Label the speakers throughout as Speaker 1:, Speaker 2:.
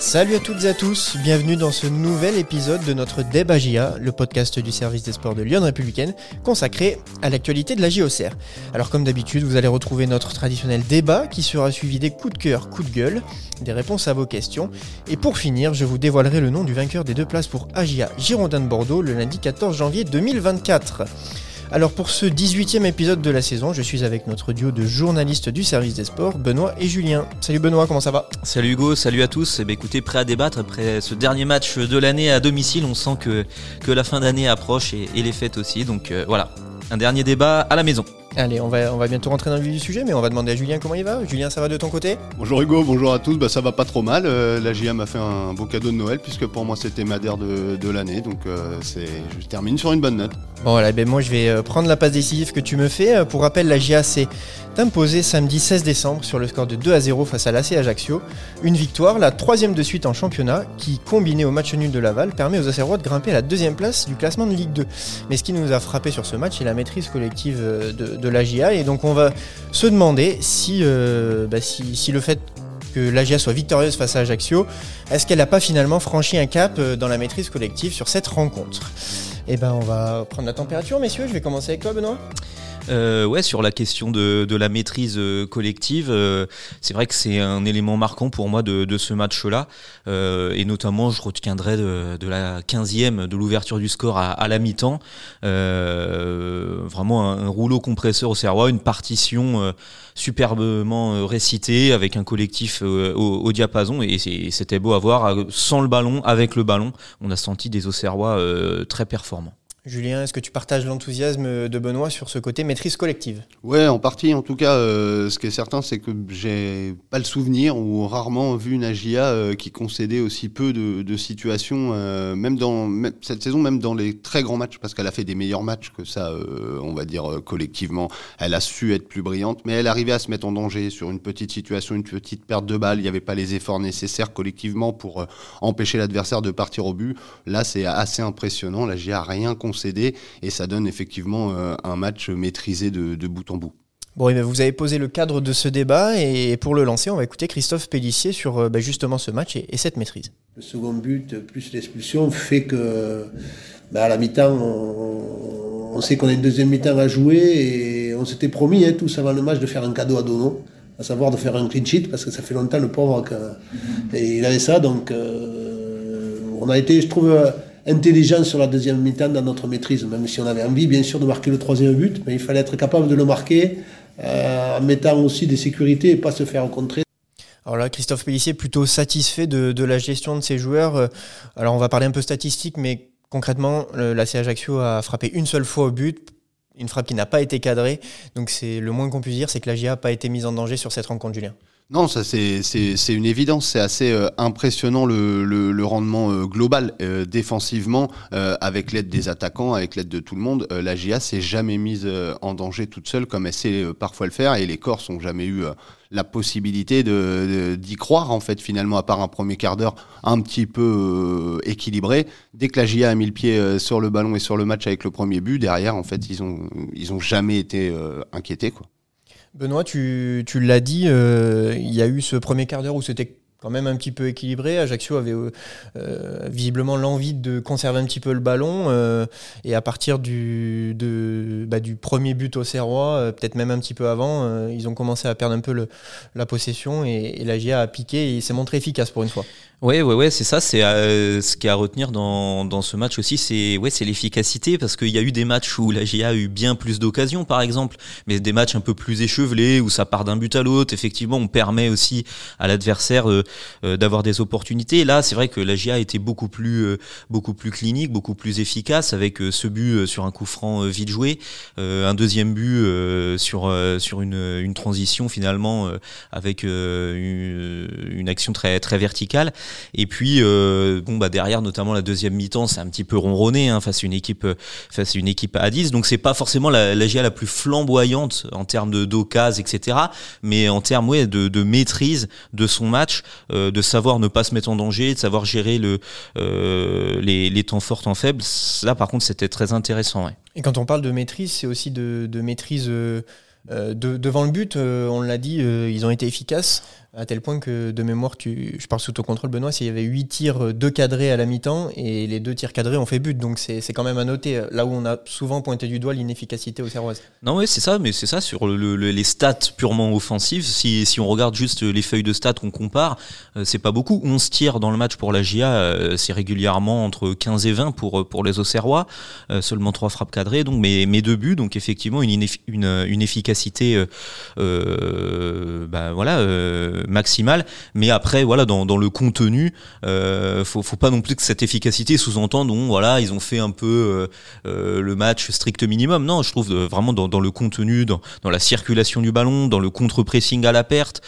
Speaker 1: Salut à toutes et à tous, bienvenue dans ce nouvel épisode de notre Débat JA, le podcast du service des sports de Lyon Républicaine, consacré à l'actualité de la JOCR. Alors comme d'habitude, vous allez retrouver notre traditionnel débat qui sera suivi des coups de cœur, coups de gueule, des réponses à vos questions. Et pour finir, je vous dévoilerai le nom du vainqueur des deux places pour AGIA Girondin de Bordeaux le lundi 14 janvier 2024. Alors pour ce 18e épisode de la saison, je suis avec notre duo de journalistes du service des sports, Benoît et Julien. Salut Benoît, comment ça va?
Speaker 2: Salut Hugo, salut à tous. Eh bien, écoutez, prêt à débattre après ce dernier match de l'année à domicile. On sent que, la fin d'année approche et, les fêtes aussi. Donc euh, voilà, un dernier débat à la maison.
Speaker 1: Allez, on va, on va bientôt rentrer dans le vif du sujet, mais on va demander à Julien comment il va. Julien, ça va de ton côté?
Speaker 3: Bonjour Hugo, bonjour à tous. Bah, ça va pas trop mal. Euh, la GIA m'a fait un beau cadeau de Noël, puisque pour moi c'était ma de, de l'année. Donc euh, c'est, je termine sur une bonne note.
Speaker 1: Bon, voilà, ben moi je vais euh, prendre la passe décisive que tu me fais. Pour rappel, la GIA s'est imposée samedi 16 décembre sur le score de 2 à 0 face à l'AC Ajaccio. Une victoire, la troisième de suite en championnat, qui, combinée au match nul de Laval, permet aux Auxerrois de grimper à la deuxième place du classement de Ligue 2. Mais ce qui nous a frappé sur ce match, c'est la maîtrise collective de, de la GIA. Et donc on va se demander euh, bah, si, si, le fait que l'AGIA soit victorieuse face à Ajaccio, est-ce qu'elle n'a pas finalement franchi un cap euh, dans la maîtrise collective sur cette rencontre? Eh ben on va prendre la température messieurs, je vais commencer avec toi Benoît.
Speaker 2: Euh, ouais, sur la question de, la maîtrise euh, collective, euh, c'est vrai que c'est un élément marquant pour moi de, ce match-là. et notamment, je retiendrai de, la 15e, de l'ouverture du score à, la mi-temps. vraiment un, rouleau compresseur au Serrois, une partition superbement récitée avec un collectif au, diapason. Et c'était beau à voir, sans le ballon, avec le ballon. On a senti des Auxerrois très performants.
Speaker 1: Julien, est-ce que tu partages l'enthousiasme de Benoît sur ce côté maîtrise collective?
Speaker 3: Ouais, en partie. En tout cas, euh, ce qui est certain, c'est que j'ai pas le souvenir ou rarement vu une AGIA euh, qui concédait aussi peu de, situations, euh, même dans cette saison, même dans les très grands matchs, parce qu'elle a fait des meilleurs matchs que ça, on va dire collectivement. Elle a su être plus brillante, mais elle arrivait à se mettre en danger sur une petite situation, une petite perte de balle. Il n'y avait pas les efforts nécessaires collectivement pour empêcher l'adversaire de partir au but. Là, c'est assez impressionnant. L'AGIA a rien concédé et ça donne effectivement euh, un match maîtrisé de, bout en bout.
Speaker 1: Bon, et vous avez posé le cadre de ce débat et pour le lancer, on va écouter Christophe Pellissier sur euh, bah, justement ce match et, cette maîtrise.
Speaker 4: Le second but plus l'expulsion fait que bah, à la mi-temps, on, sait qu'on a une deuxième mi-temps à jouer et on s'était promis hein, tous avant le match de faire un cadeau à Dono, à savoir de faire un clean sheet parce que ça fait longtemps le pauvre et il avait ça donc euh, on a été, je trouve intelligent sur la deuxième mi-temps dans notre maîtrise, même si on avait envie bien sûr de marquer le troisième but, mais il fallait être capable de le marquer euh, en mettant aussi des sécurités et pas se faire contrer.
Speaker 1: Alors là, Christophe Pellissier est plutôt satisfait de, la gestion de ses joueurs. Euh, alors on va parler un peu statistique, mais concrètement, la Ajaccio a frappé une seule fois au but, une frappe qui n'a pas été cadrée. Donc c'est le moins qu'on puisse dire, c'est que la GIA n'a pas été mise en danger sur cette rencontre, Julien.
Speaker 3: Non, ça c'est une évidence. C'est assez euh, impressionnant le, rendement euh, global euh, défensivement avec l'aide des attaquants, avec l'aide de tout le monde. la GIA s'est jamais mise en danger toute seule comme elle sait parfois le faire et les Corses n'ont jamais eu la possibilité d'y croire en fait finalement à part un premier quart d'heure un petit peu équilibré. Dès que la GIA a mis le pied sur le ballon et sur le match avec le premier but, derrière en fait ils ont ils ont jamais été inquiétés quoi.
Speaker 1: Benoît, tu, l'as dit, euh, il y a eu ce premier quart d'heure où c'était quand même un petit peu équilibré. Ajaccio avait euh, euh, visiblement l'envie de conserver un petit peu le ballon. et à partir du, bah, du premier but au Serrois, peut-être même un petit peu avant, ils ont commencé à perdre un peu la possession et, et la GIA a piqué et s'est montré efficace pour une fois.
Speaker 2: Ouais, ouais, ouais, c'est ça. C'est euh, ce qui est à retenir dans, dans ce match aussi, c'est ouais, c'est l'efficacité parce qu'il y a eu des matchs où la GIA a eu bien plus d'occasions, par exemple, mais des matchs un peu plus échevelés où ça part d'un but à l'autre. Effectivement, on permet aussi à l'adversaire euh, euh, d'avoir des opportunités. là, c'est vrai que la GIA était beaucoup plus beaucoup plus clinique, beaucoup plus efficace avec ce but sur un coup franc vite joué, un deuxième but sur sur une, une transition finalement avec une, une action très très verticale. Et puis, euh, bon, bah, derrière, notamment la deuxième mi-temps, c'est un petit peu ronronné hein, face à une équipe, euh, face à une équipe à 10. Donc, c'est pas forcément la, la GA la plus flamboyante en termes de d'occasion, etc. Mais en termes ouais, de, maîtrise de son match, euh, de savoir ne pas se mettre en danger, de savoir gérer le, les, temps forts, temps faibles. Là, par contre, c'était très intéressant.
Speaker 1: Et quand on parle de maîtrise, c'est aussi de, maîtrise. Devant le but, on l'a dit, ils ont été efficaces. À tel point que de mémoire, tu, je parle sous ton contrôle, Benoît, s'il y avait 8 tirs, 2 cadrés à la mi-temps, et les deux tirs cadrés ont fait but. Donc c'est quand même à noter, là où on a souvent pointé du doigt l'inefficacité au Serroise.
Speaker 2: Non, oui, c'est ça, mais c'est ça, sur les stats purement offensives, si, si, on regarde juste les feuilles de stats qu'on compare, euh, c'est pas beaucoup. 11 tirs dans le match pour la GIA, euh, c'est régulièrement entre 15 et 20 pour, pour les Auxerrois, euh, seulement 3 frappes cadrées, donc, mais, mais deux buts, donc effectivement une, une, une efficacité bah, voilà, maximale. Mais après, voilà, dans, dans le contenu, faut, faut pas non plus que cette efficacité sous-entende, voilà, ils ont fait un peu le match strict minimum. Non, je trouve vraiment dans, dans le contenu, dans, dans la circulation du ballon, dans le contre-pressing à la perte,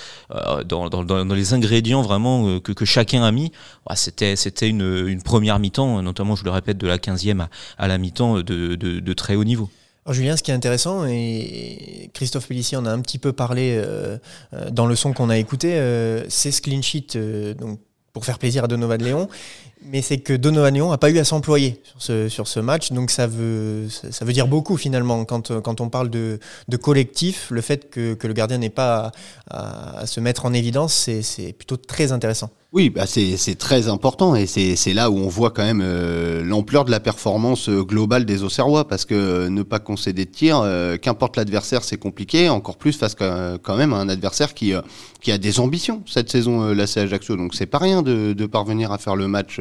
Speaker 2: dans, dans, les ingrédients vraiment que, que chacun a mis, c'était c'était une, une première mi-temps, notamment, je le répète, de la 15e à, la mi-temps de, de, de très haut niveau.
Speaker 1: Alors Julien, ce qui est intéressant, et Christophe Pellissier en a un petit peu parlé euh, dans le son qu'on a écouté, euh, c'est ce clean sheet donc, pour faire plaisir à Donovan Léon. Mais c'est que Donovan Léon n'a pas eu à s'employer sur ce, sur ce match, donc ça veut, ça veut dire beaucoup finalement quand, quand on parle de, de collectif. Le fait que, que le gardien n'ait pas à, se mettre en évidence, c'est plutôt très intéressant.
Speaker 3: Oui, bah c'est très important et c'est là où on voit quand même euh, l'ampleur de la performance euh, globale des Auxerrois parce que euh, ne pas concéder de tir, qu'importe l'adversaire, c'est compliqué, encore plus face quand même à un adversaire qui, qui a des ambitions cette saison, la Ajaccio. Donc c'est pas rien de, de parvenir à faire le match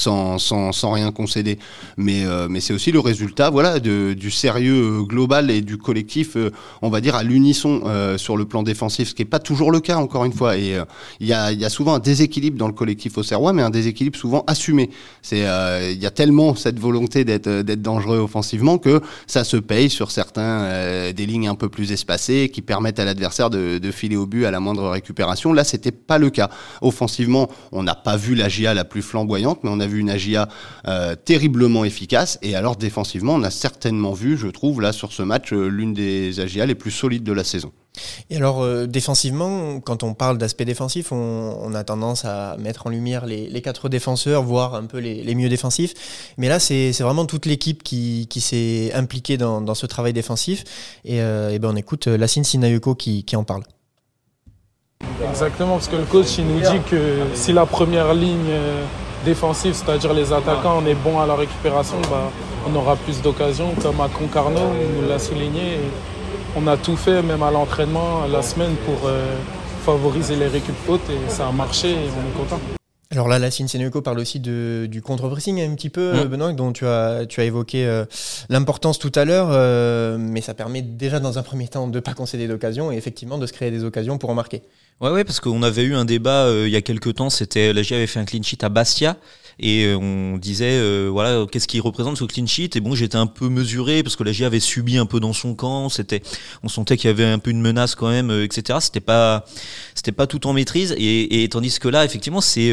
Speaker 3: sans, sans, sans rien concéder. Mais, euh, mais c'est aussi le résultat voilà, de, du sérieux global et du collectif, euh, on va dire, à l'unisson euh, sur le plan défensif, ce qui n'est pas toujours le cas, encore une fois. Et il y, a, y, a, souvent un déséquilibre dans le collectif au Serrois, mais un déséquilibre souvent assumé. Il y a tellement cette volonté d'être dangereux offensivement que ça se paye sur certains des lignes un peu plus espacées qui permettent à l'adversaire de, de, filer au but à la moindre récupération. Là, c'était pas le cas. Offensivement, on n'a pas vu la GIA la plus flamboyante, mais on a vu une AGIA euh, terriblement efficace. Et alors défensivement, on a certainement vu, je trouve, là sur ce match, euh, l'une des AGIA les plus solides de la saison.
Speaker 1: Et alors euh, défensivement, quand on parle d'aspect défensif, on, a tendance à mettre en lumière les, quatre défenseurs, voire un peu les, mieux défensifs. Mais là, c'est vraiment toute l'équipe qui, s'est impliquée dans, ce travail défensif. Et, ben on écoute Lassine Sinayuko qui, qui en parle.
Speaker 5: Exactement, parce que le coach il nous dit que si la première ligne défensif, c'est-à-dire les attaquants, on est bon à la récupération, bah, on aura plus d'occasions. Comme à Concarneau, on nous l'a souligné. On a tout fait, même à l'entraînement, la semaine, pour euh, favoriser les récup et ça a marché et on est content.
Speaker 1: Alors là, la Seneco parle aussi de, du contre-pressing un petit peu, mm. Benoît, dont tu as, tu as évoqué euh, l'importance tout à l'heure, euh, mais ça permet déjà dans un premier temps de ne pas concéder d'occasion et effectivement de se créer des occasions pour en marquer.
Speaker 2: Ouais, ouais, parce qu'on avait eu un débat euh, il y a quelques temps, c'était la avait fait un clean sheet à Bastia et euh, on disait euh, voilà qu'est-ce qui représente ce clean sheet? Et bon j'étais un peu mesuré parce que la G avait subi un peu dans son camp c'était on sentait qu'il y avait un peu une menace quand même euh, etc c'était pas c'était pas tout en maîtrise. Et, tandis que là effectivement c'est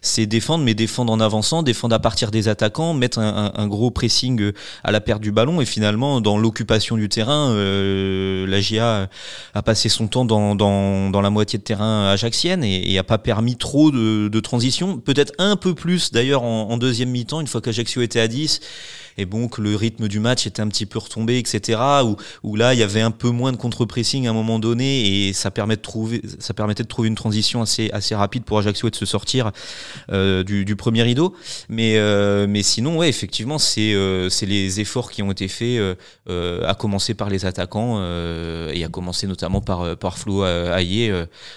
Speaker 2: c'est défendre mais défendre en avançant défendre à partir des attaquants mettre un, gros pressing à la perte du ballon. Et finalement dans l'occupation du terrain la GIA a passé son temps dans, dans, dans la moitié de terrain ajaxienne et, et a pas permis trop de, de transition. Peut-être un peu plus d'ailleurs en, deuxième mi-temps, une fois qu'Ajaccio était à 10, et bon que le rythme du match était un petit peu retombé, etc. Où, là il y avait un peu moins de contre-pressing à un moment donné et ça permettait de trouver une transition assez rapide pour Ajaccio et de se sortir euh, du, premier rideau. Mais euh, sinon ouais effectivement c'est euh, c'est les efforts qui ont été faits à commencer par les attaquants et à commencer notamment par Flo Ayer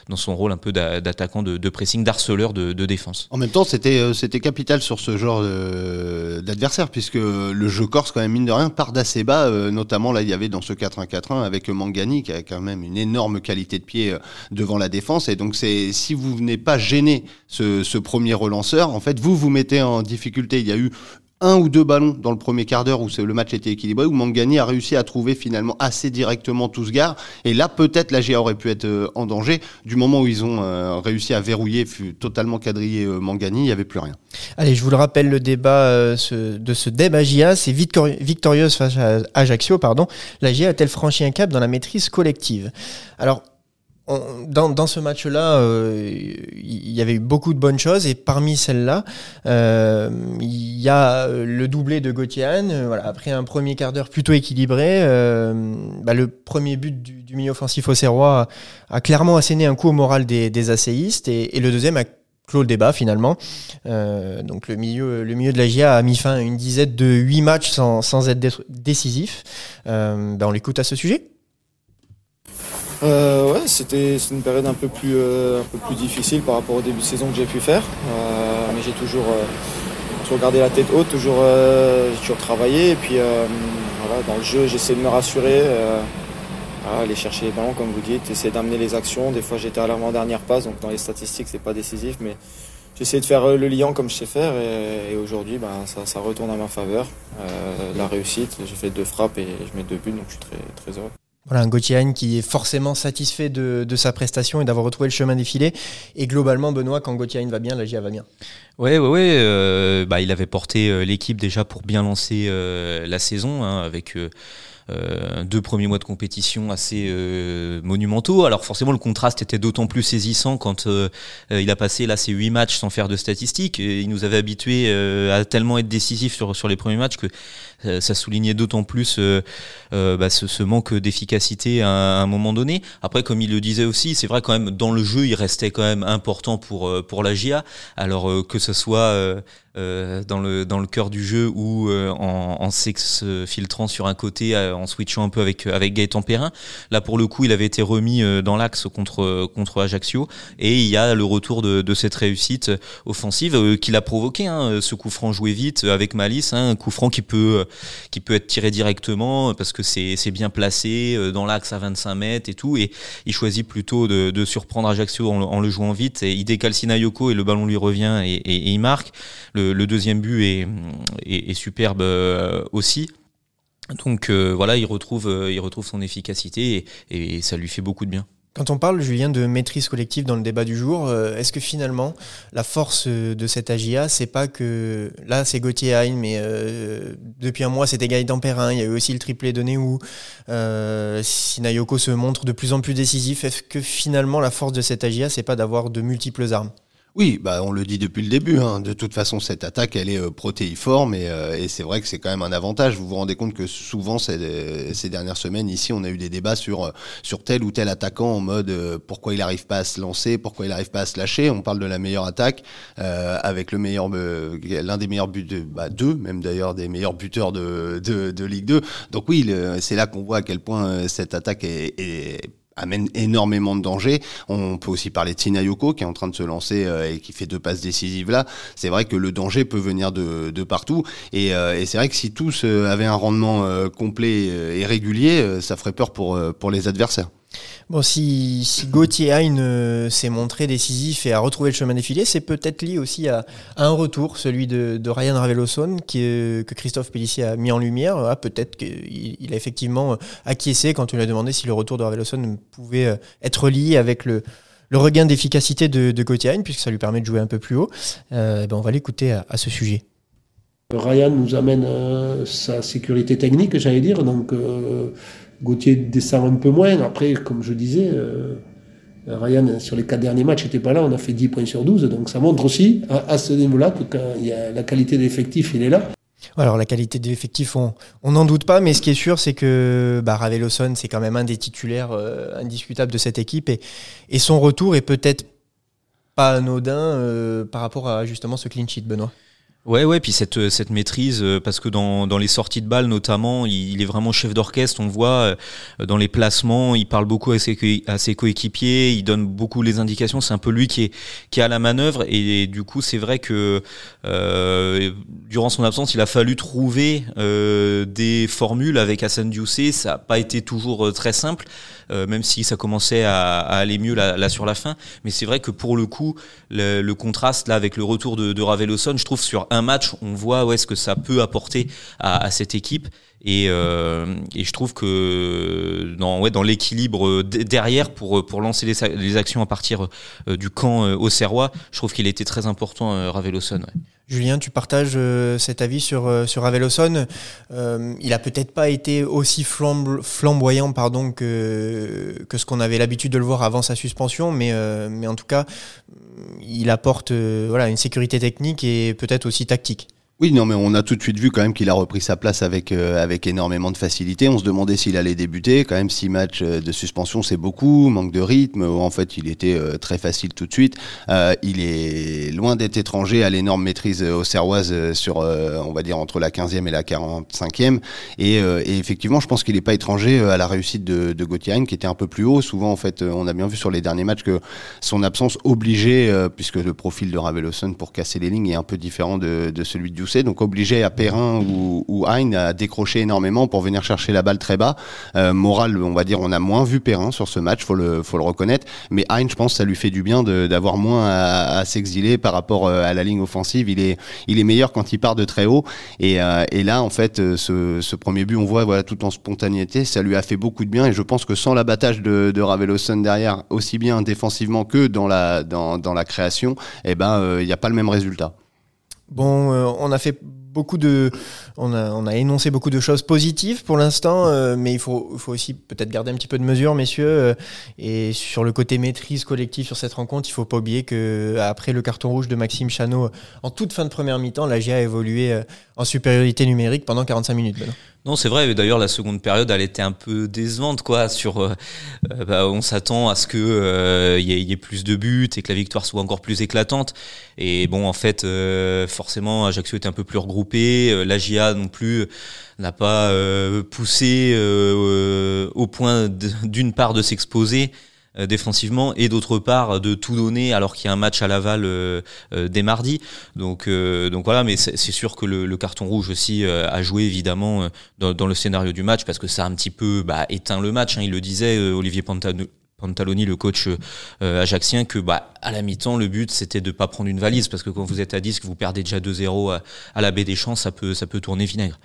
Speaker 2: dans son rôle un peu d'attaquant de, pressing, d'harceleur de, de, défense.
Speaker 3: En même temps c'était capital sur ce genre d'adversaire puisque le jeu corse, quand même, mine de rien, part d'assez bas. Euh, notamment, là, il y avait dans ce 4-1-4-1 avec Mangani, qui a quand même une énorme qualité de pied euh, devant la défense. Et donc, c'est si vous venez pas gêner ce, ce premier relanceur, en fait, vous vous mettez en difficulté. Il y a eu un ou deux ballons dans le premier quart d'heure où le match était équilibré, où Mangani a réussi à trouver finalement assez directement gars. Et là, peut-être la GA aurait pu être euh, en danger. Du moment où ils ont euh, réussi à verrouiller, totalement quadriller euh, Mangani, il n'y avait plus rien.
Speaker 1: Allez, je vous le rappelle, le débat de ce débat GIA, c'est victorieuse face à Ajaccio. Pardon. La GIA a-t-elle franchi un cap dans la maîtrise collective? Alors, dans, dans, ce match-là, euh, il y avait eu beaucoup de bonnes choses et parmi celles-là, euh, il y a le doublé de Gauthier euh, voilà, après un premier quart d'heure plutôt équilibré, bah, le premier but du, du milieu offensif au Serrois a, clairement asséné un coup au moral des, des asséistes et, et, le deuxième a clos le débat finalement. donc le milieu, le milieu de la GIA a mis fin à une dizaine de huit matchs sans, sans être décisif. Ben on l'écoute à ce sujet.
Speaker 6: Euh, ouais, c'était une période un peu, plus, euh, un peu plus difficile par rapport au début de saison que j'ai pu faire. Euh, mais j'ai toujours, toujours gardé la tête haute, toujours, j'ai toujours travaillé. Et puis voilà, dans le jeu, j'essaie de me rassurer, aller chercher les ballons comme vous dites, essayer d'amener les actions. Des fois j'étais à l'avant-dernière passe, donc dans les statistiques c'est pas décisif, mais j'essaie de faire le liant comme je sais faire. Et, aujourd'hui, ben, ça, ça, retourne à ma faveur. la réussite, j'ai fait deux frappes et je mets deux buts, donc je suis très, très heureux.
Speaker 1: Voilà, un Gauthier qui est forcément satisfait de, sa prestation et d'avoir retrouvé le chemin défilé. Et globalement, Benoît, quand Gauthier va bien, la GIA va bien.
Speaker 2: Ouais, ouais, ouais. Euh, bah, il avait porté euh, l'équipe déjà pour bien lancer euh, la saison hein, avec euh, deux premiers mois de compétition assez euh, monumentaux. Alors forcément le contraste était d'autant plus saisissant quand euh, il a passé là ces huit matchs sans faire de statistiques. Il nous avait habitués à tellement être décisif sur, sur les premiers matchs que ça soulignait d'autant plus bah, ce, ce, manque d'efficacité à, un moment donné. Après, comme il le disait aussi, c'est vrai quand même dans le jeu, il restait quand même important pour pour la GIA. Alors que ce soit euh, dans le dans le cœur du jeu ou euh, en, en s'exfiltrant sur un côté, euh, en switchant un peu avec avec Gaëtan Perrin. Là pour le coup, il avait été remis dans l'axe contre contre Ajaccio et il y a le retour de, de cette réussite offensive qu'il a provoqué. Hein, ce coup franc joué vite avec malice, hein, un coup franc qui peut qui peut être tiré directement parce que c'est bien placé dans l'axe à 25 mètres et tout. Et il choisit plutôt de, surprendre Ajaccio en, le jouant vite et il décale Sinayoko et le ballon lui revient et, il marque. Le, deuxième but est, superbe euh, aussi. Donc euh, voilà, euh, il retrouve son efficacité et, ça lui fait beaucoup de bien.
Speaker 1: Quand on parle, Julien, de maîtrise collective dans le débat du jour, est-ce que finalement, la force de cette AGIA, c'est pas que là, c'est Gauthier Hein, mais depuis un mois, c'était Gaëtan Perrin, il y a eu aussi le triplé de Néou, Sinayoko se montre de plus en plus décisif. Est-ce que finalement, la force de cette AGIA, c'est pas d'avoir de multiples armes?
Speaker 3: Oui, bah on le dit depuis le début. Hein. De toute façon, cette attaque, elle est euh, protéiforme et, euh, et c'est vrai que c'est quand même un avantage. Vous vous rendez compte que souvent ces, ces, dernières semaines ici, on a eu des débats sur euh, sur tel ou tel attaquant en mode pourquoi il n'arrive pas à se lancer, pourquoi il n'arrive pas à se lâcher. On parle de la meilleure attaque avec le meilleur, l'un des meilleurs buts, de, bah, deux même d'ailleurs des meilleurs buteurs de, de, Ligue 2. Donc oui, c'est là qu'on voit à quel point cette attaque est amène énormément de danger. On peut aussi parler de Sinayoko qui est en train de se lancer euh, et qui fait deux passes décisives là. C'est vrai que le danger peut venir de, de partout et, euh, et c'est vrai que si tous euh, avaient un rendement complet et régulier, ça ferait peur pour, pour les adversaires.
Speaker 1: Bon, si, si Gauthier Hein euh, s'est montré décisif et a retrouvé le chemin défilé, c'est peut-être lié aussi à, un retour, celui de, Ryan Raveloson, qui, que Christophe Pellissier a mis en lumière. Ah, peut-être qu'il il a effectivement acquiescé quand on lui a demandé si le retour de Raveloson pouvait euh, être lié avec le, regain d'efficacité de, de Gauthier Hein, puisque ça lui permet de jouer un peu plus haut. Euh, ben on va l'écouter à, ce sujet.
Speaker 4: Ryan nous amène euh, sa sécurité technique, j'allais dire. Donc. Euh, Gauthier descend un peu moins. Après, comme je disais, euh, Ryan, sur les quatre derniers matchs, n'était pas là. On a fait 10 points sur 12. Donc ça montre aussi, à, ce niveau-là, que la qualité de l'effectif, il est là.
Speaker 1: Alors la qualité de l'effectif, on n'en doute pas, mais ce qui est sûr, c'est que bah, Raveloson, c'est quand même un des titulaires euh, indiscutables de cette équipe, et, et son retour est peut-être pas anodin euh, par rapport à justement ce clean sheet, Benoît.
Speaker 2: Ouais, ouais, puis cette, euh, cette maîtrise, euh, parce que dans, dans les sorties de balles notamment, il, est vraiment chef d'orchestre, on voit euh, dans les placements, il parle beaucoup à ses, à ses coéquipiers, il donne beaucoup les indications, c'est un peu lui qui est, qui a la manœuvre, et, du coup c'est vrai que euh, durant son absence, il a fallu trouver euh, des formules avec Hassan Diousé, ça n'a pas été toujours très simple, même si ça commençait à, à aller mieux là, là, sur la fin, mais c'est vrai que pour le coup, le, le, contraste là avec le retour de, de Raveloson, je trouve sur match, on voit où est-ce que ça peut apporter à, cette équipe. Et, euh, et, je trouve que dans, ouais, l'équilibre derrière pour, lancer les, actions à partir euh, du camp euh, au Serrois, je trouve qu'il était très important, Raveloson.
Speaker 1: Julien, tu partages euh, cet avis sur, euh, sur. Euh, il a peut-être pas été aussi flamboyant pardon, que, que ce qu'on avait l'habitude de le voir avant sa suspension, mais, mais en tout cas, il apporte voilà, une sécurité technique et peut-être aussi tactique.
Speaker 3: Oui, non, mais on a tout de suite vu quand même qu'il a repris sa place avec, euh, avec énormément de facilité. On se demandait s'il allait débuter. Quand même, six matchs euh, de suspension, c'est beaucoup. Manque de rythme. En fait, il était euh, très facile tout de suite. il est loin d'être étranger à l'énorme maîtrise au Serroise sur, on va dire, entre la 15e et la 45e. Et, effectivement, je pense qu'il n'est pas étranger à la réussite de, de Gauthier qui était un peu plus haut. Souvent, en fait, on a bien vu sur les derniers matchs que son absence obligeait, puisque le profil de Raveloson pour casser les lignes est un peu différent de, de celui donc obligé à Perrin ou, ou Hein à décrocher énormément pour venir chercher la balle très bas. Euh, moral, on va dire, on a moins vu Perrin sur ce match, faut le, faut le reconnaître. Mais Hein, je pense, ça lui fait du bien d'avoir moins à, s'exiler par rapport euh, à la ligne offensive. Il est, il est meilleur quand il part de très haut. Et, euh, là, en fait, ce, premier but, on voit, voilà, tout en spontanéité, ça lui a fait beaucoup de bien. Et je pense que sans l'abattage de, de Raveloson derrière, aussi bien défensivement que dans la, dans, dans la création, eh ben, il n'y a pas le même résultat.
Speaker 1: Bon, euh, on a fait beaucoup de, on a, on a énoncé beaucoup de choses positives pour l'instant, euh, mais il faut, faut aussi peut-être garder un petit peu de mesure, messieurs. Euh, et sur le côté maîtrise collective sur cette rencontre, il faut pas oublier que après le carton rouge de Maxime Chanot en toute fin de première mi-temps, la GIA a évolué en supériorité numérique pendant 45 minutes.
Speaker 2: Non, c'est vrai. D'ailleurs, la seconde période, elle était un peu décevante, quoi. Sur, euh, euh, bah, on s'attend à ce que euh, il y, ait plus de buts et que la victoire soit encore plus éclatante. Et bon, en fait, forcément, Ajaccio était un peu plus regroupé. La GIA non plus n'a pas poussé au point d'une part de s'exposer. Euh, défensivement et d'autre part de tout donner alors qu'il y a un match à Laval euh, euh, dès mardi. Donc, donc voilà, mais c'est sûr que le, carton rouge aussi a joué évidemment dans, le scénario du match parce que ça a un petit peu bah, éteint le match. Hein. il le disait, Olivier Pantaloni, le coach ajaxien, que bah, à la mi-temps, le but c'était de pas prendre une valise parce que quand vous êtes à 10, que vous perdez déjà 2-0 à, à, la baie des champs, ça peut, ça peut tourner vinaigre.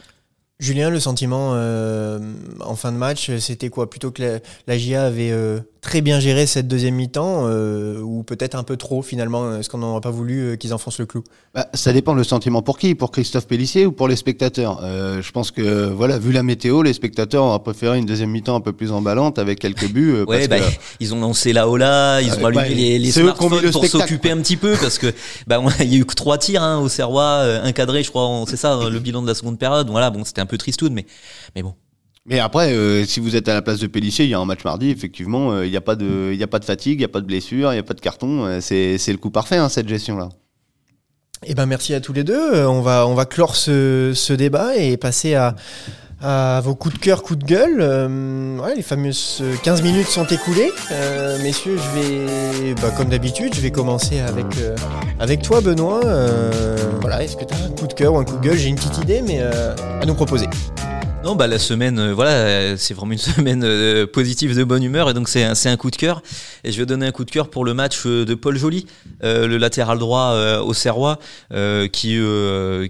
Speaker 1: Julien, le sentiment en fin de match, c'était quoi? Plutôt que la, la GIA avait très bien géré cette deuxième mi-temps euh, ou peut-être un peu trop finalement Est-ce qu'on n'aurait pas voulu euh, qu'ils enfoncent le clou?
Speaker 3: Bah, Ça dépend le sentiment pour qui? Pour Christophe Pellissier ou pour les spectateurs? Euh, Je pense que, voilà, vu la météo, les spectateurs ont préféré une deuxième mi-temps un peu plus emballante avec quelques buts.
Speaker 2: Euh, ouais, bah, ils ont lancé la Ola, ils ont allumé les, les smartphones pour s'occuper un petit peu parce que bah, il y a eu que trois tirs hein, au Serrois, encadrés, je crois, c'est ça le bilan de la seconde période. Voilà, bon, c'était un peu tristoun, mais, mais bon.
Speaker 3: Mais après, euh, si vous êtes à la place de Pellissier, il y a un match mardi, effectivement, euh, il n'y a, pas de, a pas de fatigue, il n'y a pas de blessure, il n'y a pas de carton. Euh, c'est le coup parfait, hein, cette gestion-là.
Speaker 1: Eh ben, merci à tous les deux. On va, on va clore ce, ce débat et passer à, à vos coups de cœur, coups de gueule. ouais, les fameuses 15 minutes sont écoulées. messieurs, je vais, bah, comme d'habitude, je vais commencer avec, avec toi, Benoît. voilà, est-ce que tu as un coup de cœur ou un coup de gueule? J'ai une petite idée, mais à nous proposer.
Speaker 2: Non, bah la semaine, euh, voilà, euh, c'est vraiment une semaine euh, positive de bonne humeur et donc c'est un, un coup de cœur. Et je vais donner un coup de cœur pour le match de Paul Joly, le latéral droit au Serrois, qui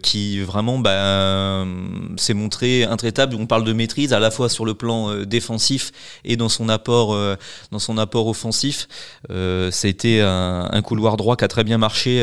Speaker 2: qui vraiment bah, s'est montré intraitable. On parle de maîtrise à la fois sur le plan défensif et dans son apport dans son apport offensif. été un, couloir droit qui a très bien marché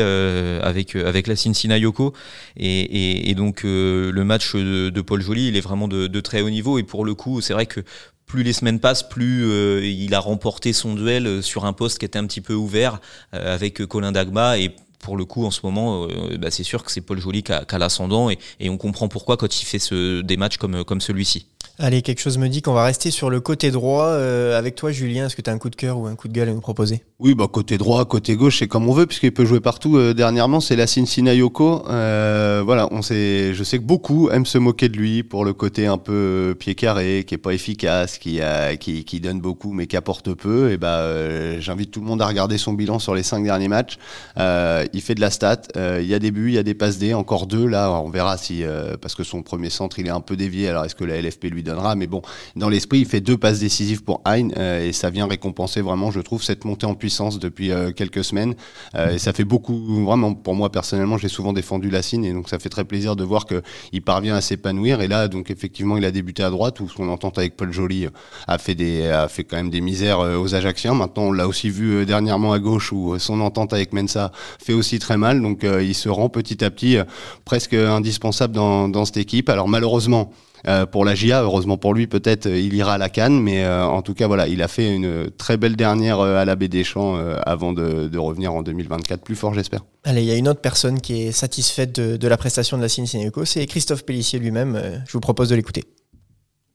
Speaker 2: avec avec la Cincinnati Yoko et, et, et donc le match de, de Paul Joly, il est vraiment de de, très haut niveau. Et pour le coup, c'est vrai que plus les semaines passent, plus euh, il a remporté son duel euh, sur un poste qui était un petit peu ouvert euh, avec Colin Dagba. Et pour le coup, en ce moment, bah, c'est sûr que c'est Paul Joly qui a, l'ascendant. Et, on comprend pourquoi quand il fait des matchs comme celui-ci.
Speaker 1: Allez, quelque chose me dit qu'on va rester sur le côté droit. Euh, avec toi, Julien, est-ce que tu as un coup de cœur ou un coup de gueule à nous proposer?
Speaker 3: Oui, bah côté droit, côté gauche, c'est comme on veut, puisqu'il peut jouer partout. Euh, dernièrement, c'est la Cincinnati Yoko. Euh, voilà, on sait, je sais que beaucoup aiment se moquer de lui pour le côté un peu pied carré, qui est pas efficace, qui, qui donne beaucoup mais qui apporte peu. Et bah, j'invite tout le monde à regarder son bilan sur les cinq derniers matchs. il fait de la stat. Il y a des buts, il y a des passes D, encore deux. Là, on verra si, parce que son premier centre, il est un peu dévié. Alors, est-ce que la LFP lui Mais bon, dans l'esprit, il fait deux passes décisives pour Hein et ça vient récompenser vraiment, je trouve, cette montée en puissance depuis quelques semaines. et ça fait beaucoup, vraiment, pour moi personnellement, j'ai souvent défendu Lassine et donc ça fait très plaisir de voir qu'il parvient à s'épanouir. Et là, donc effectivement, il a débuté à droite où son entente avec Paul Joly a fait des, a fait quand même des misères aux Ajacciens. Maintenant, on l'a aussi vu dernièrement à gauche où son entente avec Mensa fait aussi très mal. Donc il se rend petit à petit presque indispensable dans cette équipe. Alors malheureusement, euh, pour la GIA, heureusement pour lui, peut-être euh, il ira à la Cannes, mais euh, en tout cas, voilà, il a fait une très belle dernière à la Baie des Champs avant de, de, revenir en 2024 plus fort, j'espère.
Speaker 1: Allez, il y a une autre personne qui est satisfaite de, de la prestation de la Cincinnati c'est Christophe Pellissier lui-même. je vous propose de l'écouter.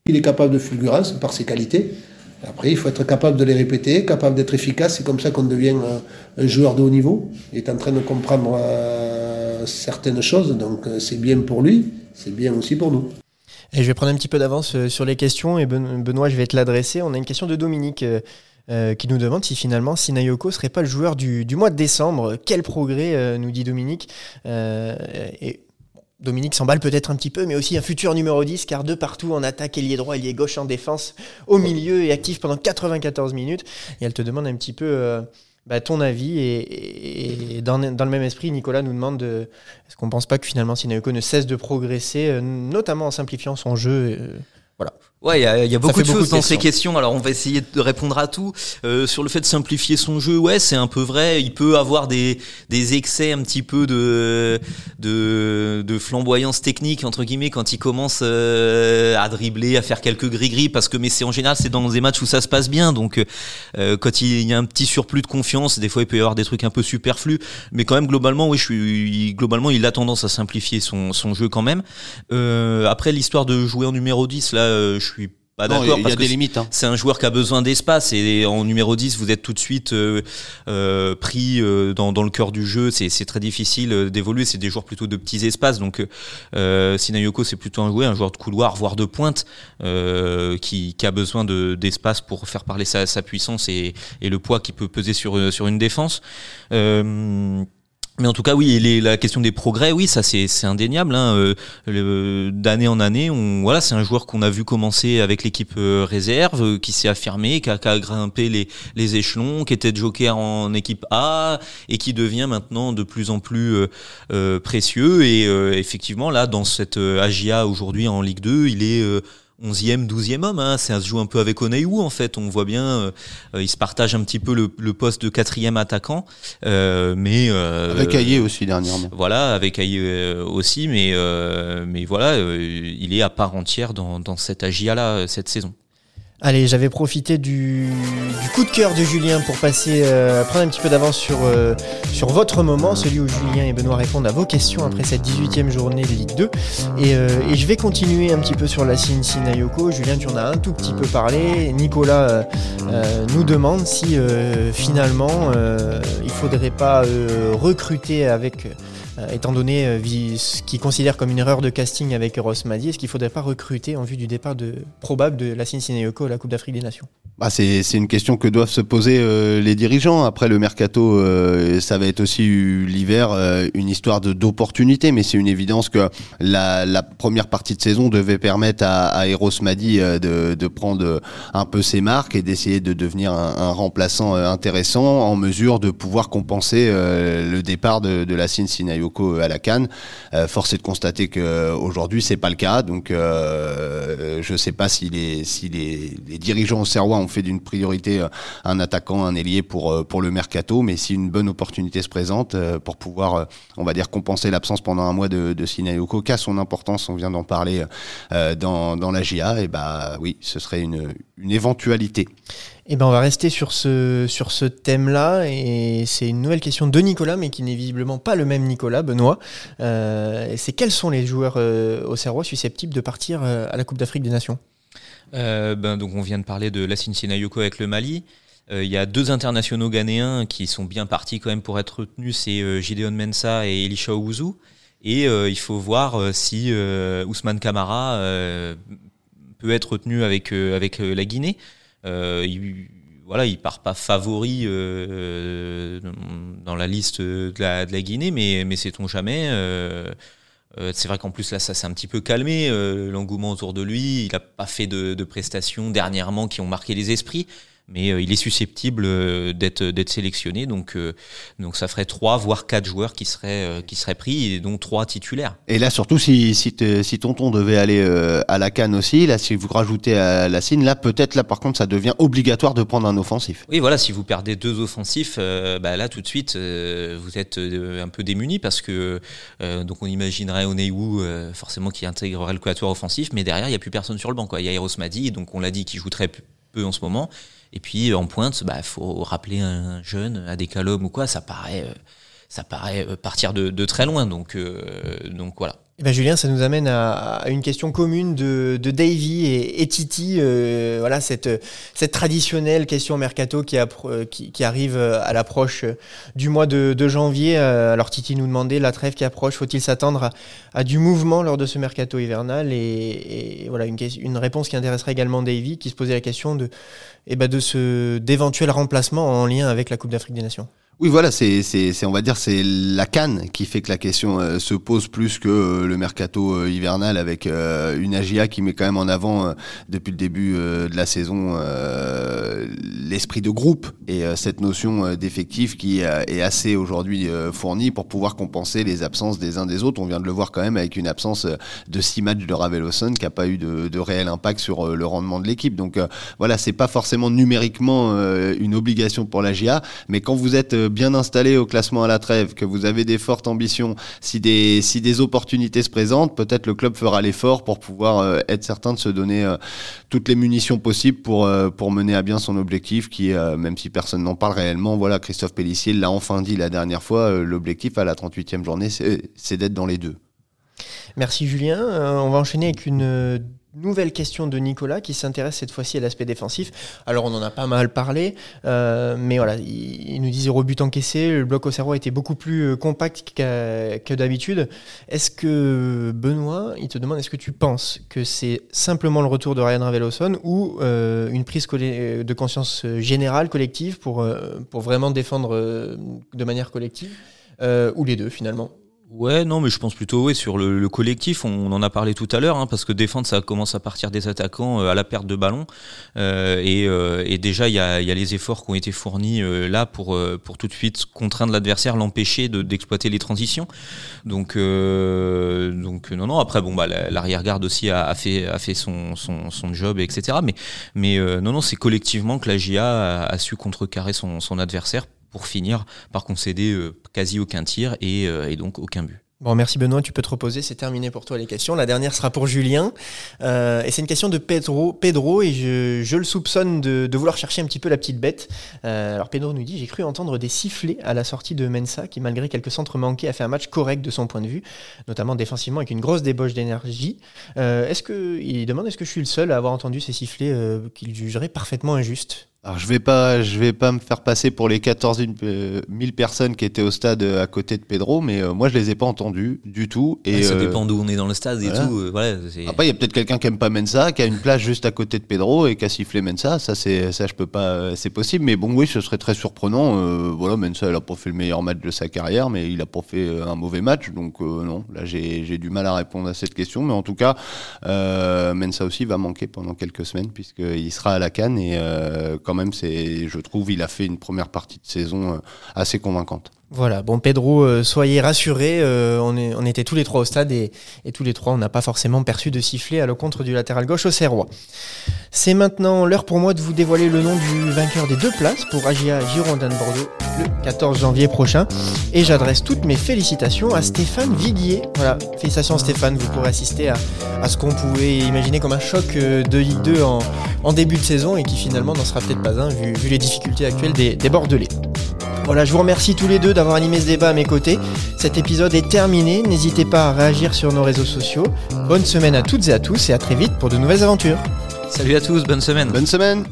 Speaker 4: Il est capable de fulgurance par ses qualités. Après, il faut être capable de les répéter, capable d'être efficace. C'est comme ça qu'on devient un joueur de haut niveau. Il est en train de comprendre certaines choses, donc c'est bien pour lui, c'est bien aussi pour nous.
Speaker 1: Et je vais prendre un petit peu d'avance euh, sur les questions et Benoît, je vais te l'adresser. On a une question de Dominique euh, euh, qui nous demande si finalement Sinayoko serait pas le joueur du, mois de décembre. Quel progrès, nous dit Dominique. et Dominique s'emballe peut-être un petit peu, mais aussi un futur numéro 10, car de partout en attaque, ailier droit, ailier gauche, en défense, au milieu et actif pendant 94 minutes. Et elle te demande un petit peu bah, ton avis et, dans, dans, le même esprit, Nicolas nous demande est-ce qu'on ne pense pas que finalement Sinayoko ne cesse de progresser, euh, notamment en simplifiant son jeu euh, voilà.
Speaker 2: Ouais, il y a, y a beaucoup de choses dans ces questions. Alors, on va essayer de répondre à tout. Euh, sur le fait de simplifier son jeu, ouais, c'est un peu vrai. Il peut avoir des, des excès un petit peu de, de, de flamboyance technique entre guillemets quand il commence euh, à dribbler, à faire quelques gris-gris. Parce que, mais c'est en général, c'est dans des matchs où ça se passe bien. Donc, euh, quand il y a un petit surplus de confiance, des fois, il peut y avoir des trucs un peu superflus. Mais quand même, globalement, oui, je suis, globalement, il a tendance à simplifier son, son jeu quand même. Euh, après, l'histoire de jouer en numéro 10, là, euh, je suis pas d'accord
Speaker 3: parce que limites. Hein.
Speaker 2: C'est un joueur qui a besoin d'espace et en numéro 10 vous êtes tout de suite euh, euh, pris euh, dans, dans, le cœur du jeu. C'est très difficile d'évoluer. C'est des joueurs plutôt de petits espaces. Donc euh, Sinayoko c'est plutôt un joueur, un joueur de couloir voire de pointe qui, qui, a besoin d'espace pour faire parler sa, sa puissance et, et, le poids qui peut peser sur sur une défense. Mais en tout cas, oui, la question des progrès, oui, ça c'est indéniable. Hein. Euh, D'année en année, on, voilà, c'est un joueur qu'on a vu commencer avec l'équipe euh, réserve, euh, qui s'est affirmé, qui a, qui a, grimpé les, les échelons, qui était joker en équipe A et qui devient maintenant de plus en plus euh, précieux. Et effectivement, là, dans cette AGIA aujourd'hui en Ligue 2, il est 11e, 12e homme. Hein. Ça se joue un peu avec Oneiwu en fait. On voit bien, euh, il se partage un petit peu le, le poste de quatrième attaquant. Euh, mais
Speaker 3: euh, avec Aïe aussi dernièrement.
Speaker 2: Voilà, avec Aïe euh, aussi, mais euh, mais voilà, il est à part entière dans, dans cette AGIA là cette saison.
Speaker 1: Allez, j'avais profité du, coup de cœur de Julien pour passer, euh, prendre un petit peu d'avance sur, euh, sur votre moment, celui où Julien et Benoît répondent à vos questions après cette 18e journée de Ligue 2. Euh, et, je vais continuer un petit peu sur la Cincy Nayoko. Julien, tu en as un tout petit peu parlé. Nicolas nous demande si finalement il faudrait pas recruter avec euh, étant donné euh, ce qu'il considère comme une erreur de casting avec Ross Madi, est-ce qu'il ne faudrait pas recruter en vue du départ probable de la Cincinnati à la Coupe d'Afrique des Nations?
Speaker 3: Bah c'est, une question que doivent se poser euh, les dirigeants. Après le mercato, ça va être aussi l'hiver une histoire d'opportunité, mais c'est une évidence que la, première partie de saison devait permettre à, Eros Madi de, prendre un peu ses marques et d'essayer de devenir un, remplaçant intéressant en mesure de pouvoir compenser le départ de, de la Cincinnati à la Cannes. Euh, force est de constater qu'aujourd'hui, c'est pas le cas. Donc, euh, je sais pas si les, si les, dirigeants au Serrois ont fait d'une priorité euh, un attaquant, un ailier pour, le mercato, mais si une bonne opportunité se présente pour pouvoir, on va dire, compenser l'absence pendant un mois de, de Sinayoko, qui a son importance, on vient d'en parler dans, la GIA, et bah oui, ce serait une, une éventualité.
Speaker 1: Eh ben, on va rester sur ce, thème-là. Et c'est une nouvelle question de Nicolas, mais qui n'est visiblement pas le même Nicolas, Benoît. Euh, c'est quels sont les joueurs euh, au Serrois susceptibles de partir euh, à la Coupe d'Afrique des Nations?
Speaker 2: Ben, donc On vient de parler de la Yoko avec le Mali. Il y a deux internationaux ghanéens qui sont bien partis quand même pour être retenus, c'est Gideon Mensa et Elisha Ouzou. Et il faut voir si Ousmane Kamara peut être retenu avec la Guinée. Euh, il, voilà, il part pas favori euh, dans la liste de la, de la Guinée, mais, mais sait-on jamais. Euh, c'est vrai qu'en plus là ça s'est un petit peu calmé l'engouement autour de lui. Il n'a pas fait de, prestations dernièrement qui ont marqué les esprits mais euh, il est susceptible euh, d'être d'être sélectionné. Donc euh, donc ça ferait trois voire quatre joueurs qui seraient qui seraient pris et dont trois titulaires.
Speaker 3: Et là surtout si si, si Tonton devait aller à la Cannes aussi, là si vous rajoutez à la Cine, là peut-être là par contre ça devient obligatoire de prendre un offensif.
Speaker 2: Oui voilà, si vous perdez deux offensifs, bah, là tout de suite vous êtes un peu démuni parce que donc on imaginerait Oneiwu forcément qui intégrerait le quatuor offensif, mais derrière il y a plus personne sur le banc quoi. Il y a Eros Madi donc on l'a dit qui joue très peu en ce moment. Et puis en pointe, il bah, faut rappeler un jeune à des ou quoi, ça paraît, euh, ça paraît euh, partir de, très loin. Donc, euh, donc voilà.
Speaker 1: Eh ben Julien, ça nous amène à, une question commune de, de Davy et, Titi. voilà cette, cette traditionnelle question mercato qui, qui, arrive à l'approche du mois de, janvier. Alors Titi nous demandait la trêve qui approche, faut-il s'attendre à, du mouvement lors de ce mercato hivernal? Et, voilà une, une réponse qui intéresserait également Davy, qui se posait la question de et bah de ce d'éventuels remplacements en lien avec la Coupe d'Afrique des Nations.
Speaker 3: Oui, voilà, c'est, c'est, on va dire, c'est la canne qui fait que la question euh, se pose plus que euh, le mercato euh, hivernal avec une AGIA qui met quand même en avant depuis le début de la saison l'esprit de groupe et cette notion d'effectif qui est assez aujourd'hui fournie pour pouvoir compenser les absences des uns des autres. On vient de le voir quand même avec une absence de six matchs de Ravel qui n'a pas eu de, de, réel impact sur le rendement de l'équipe. Donc voilà, c'est pas forcément numériquement une obligation pour l'AGIA, mais quand vous êtes bien installé au classement à la trêve, que vous avez des fortes ambitions, si des, si des opportunités se présentent, peut-être le club fera l'effort pour pouvoir euh, être certain de se donner euh, toutes les munitions possibles pour, euh, pour mener à bien son objectif, qui même si personne n'en parle réellement, voilà, Christophe Pellissier l'a enfin dit la dernière fois, l'objectif à la 38e journée, c'est d'être dans les deux.
Speaker 1: Merci Julien. on va enchaîner avec une Nouvelle question de Nicolas qui s'intéresse cette fois-ci à l'aspect défensif. Alors on en a pas mal parlé, euh, mais voilà, il, nous dit zéro but encaissé, le bloc au cerveau était beaucoup plus euh, compact que d'habitude. Est-ce que Benoît, il te demande, est-ce que tu penses que c'est simplement le retour de Ryan Raveloson ou euh, une prise de conscience générale, collective, pour, pour vraiment défendre de manière collective, ou les deux finalement?
Speaker 2: Ouais, non, mais je pense plutôt ouais, sur le, collectif. On, en a parlé tout à l'heure, hein, parce que défendre, ça commence à partir des attaquants euh, à la perte de ballon. Euh, et, euh, et, déjà, il y a, y a, les efforts qui ont été fournis là pour, pour tout de suite contraindre l'adversaire, l'empêcher d'exploiter les transitions. Donc, donc non, non. Après, bon, bah, l'arrière-garde aussi a, a, fait, a fait son, son, son job, etc. Mais, mais non, non, c'est collectivement que la GIA a, a su contrecarrer son, son adversaire pour finir par concéder euh, quasi aucun tir euh, et, donc aucun but.
Speaker 1: Bon, merci Benoît, tu peux te reposer, c'est terminé pour toi les questions. La dernière sera pour Julien. Euh, et c'est une question de Pedro, Pedro et je, le soupçonne de, vouloir chercher un petit peu la petite bête. alors Pedro nous dit, j'ai cru entendre des sifflets à la sortie de Mensa, qui malgré quelques centres manqués a fait un match correct de son point de vue, notamment défensivement avec une grosse débauche d'énergie. est-ce que, il demande, est-ce que je suis le seul à avoir entendu ces sifflets qu'il jugerait parfaitement injustes
Speaker 3: alors je vais pas, je vais pas me faire passer pour les 14 000 euh, personnes qui étaient au stade euh, à côté de Pedro, mais euh, moi je les ai pas entendus du tout.
Speaker 2: Et ça dépend d'où on est dans le stade et tout. voilà,
Speaker 3: Après il y a peut-être quelqu'un qui aime pas Mensa, qui a une place juste à côté de Pedro et qui a sifflé Mensa. Ça c'est, ça je peux pas, c'est possible. Mais bon oui, ce serait très surprenant. voilà, Mensa il a pas fait le meilleur match de sa carrière, mais il a pas fait un mauvais match. Donc non, là j'ai, j'ai du mal à répondre à cette question. Mais en tout cas, Mensa aussi va manquer pendant quelques semaines puisqu'il sera à la Cannes et même, c'est, je trouve, il a fait une première partie de saison euh, assez convaincante.
Speaker 1: Voilà, bon Pedro, euh, soyez rassurés, euh, on, était tous les trois au stade et, tous les trois, on n'a pas forcément perçu de sifflet à l'encontre du latéral gauche au Serrois. C'est maintenant l'heure pour moi de vous dévoiler le nom du vainqueur des deux places pour Agia Girondin de Bordeaux le 14 janvier prochain. Et j'adresse toutes mes félicitations à Stéphane Viguier. Voilà, félicitations Stéphane, vous pourrez assister à, ce qu'on pouvait imaginer comme un choc euh, de Ligue 2 en, début de saison et qui finalement n'en sera peut-être pas un vu, les difficultés actuelles des, des Bordelais. Voilà, je vous remercie tous les deux d'avoir animé ce débat à mes côtés. Cet épisode est terminé. N'hésitez pas à réagir sur nos réseaux sociaux. Bonne semaine à toutes et à tous et à très vite pour de nouvelles aventures.
Speaker 2: Salut à tous, bonne semaine.
Speaker 3: Bonne semaine.